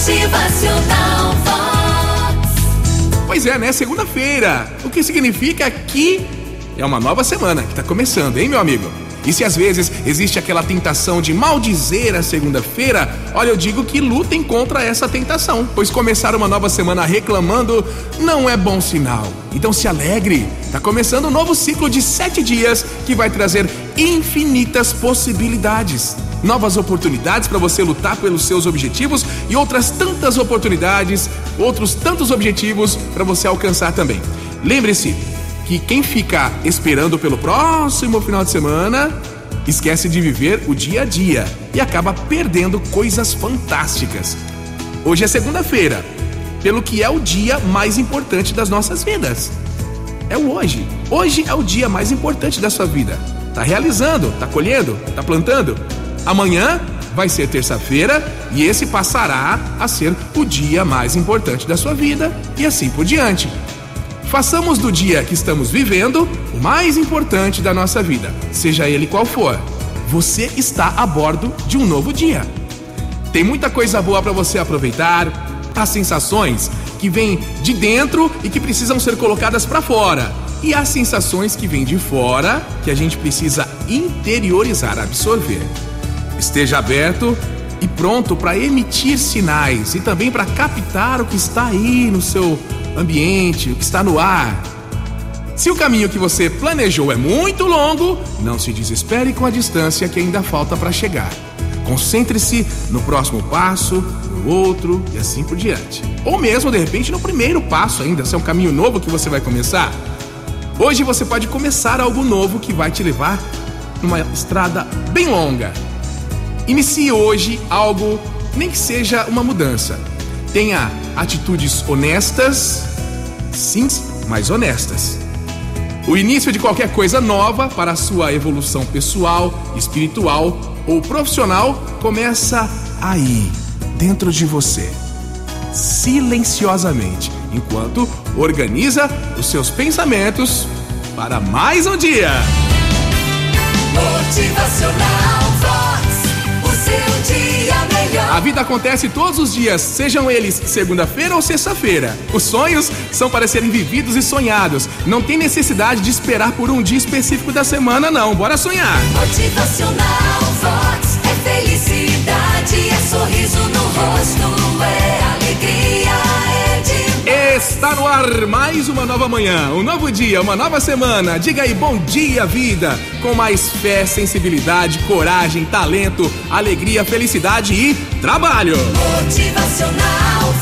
Motivacional. Pois é, né? Segunda-feira. O que significa que é uma nova semana que tá começando, hein, meu amigo? E se às vezes existe aquela tentação de maldizer a segunda-feira, olha, eu digo que lutem contra essa tentação, pois começar uma nova semana reclamando não é bom sinal. Então se alegre, tá começando um novo ciclo de sete dias que vai trazer infinitas possibilidades. Novas oportunidades para você lutar pelos seus objetivos e outras tantas oportunidades, outros tantos objetivos para você alcançar também. Lembre-se, que quem fica esperando pelo próximo final de semana esquece de viver o dia a dia e acaba perdendo coisas fantásticas. Hoje é segunda-feira, pelo que é o dia mais importante das nossas vidas. É o hoje. Hoje é o dia mais importante da sua vida. Tá realizando, tá colhendo, tá plantando. Amanhã vai ser terça-feira e esse passará a ser o dia mais importante da sua vida e assim por diante. Façamos do dia que estamos vivendo o mais importante da nossa vida, seja ele qual for. Você está a bordo de um novo dia. Tem muita coisa boa para você aproveitar, há sensações que vêm de dentro e que precisam ser colocadas para fora. E há sensações que vêm de fora que a gente precisa interiorizar, absorver. Esteja aberto e pronto para emitir sinais e também para captar o que está aí no seu ambiente, o que está no ar. Se o caminho que você planejou é muito longo, não se desespere com a distância que ainda falta para chegar. Concentre-se no próximo passo, no outro e assim por diante. Ou mesmo, de repente, no primeiro passo ainda, se é um caminho novo que você vai começar. Hoje você pode começar algo novo que vai te levar numa estrada bem longa. Inicie hoje algo, nem que seja uma mudança. Tenha atitudes honestas, sim, mas honestas. O início de qualquer coisa nova para a sua evolução pessoal, espiritual ou profissional começa aí, dentro de você, silenciosamente, enquanto organiza os seus pensamentos para mais um dia. Motivacional Vox. O seu dia. A vida acontece todos os dias, sejam eles segunda-feira ou sexta-feira. Os sonhos são para serem vividos e sonhados. Não tem necessidade de esperar por um dia específico da semana, não. Bora sonhar! Motivacional Vox. É felicidade, é sorriso no rosto, Está no ar mais uma nova manhã, um novo dia, uma nova semana. Diga aí bom dia, vida! Com mais fé, sensibilidade, coragem, talento, alegria, felicidade e trabalho! motivacional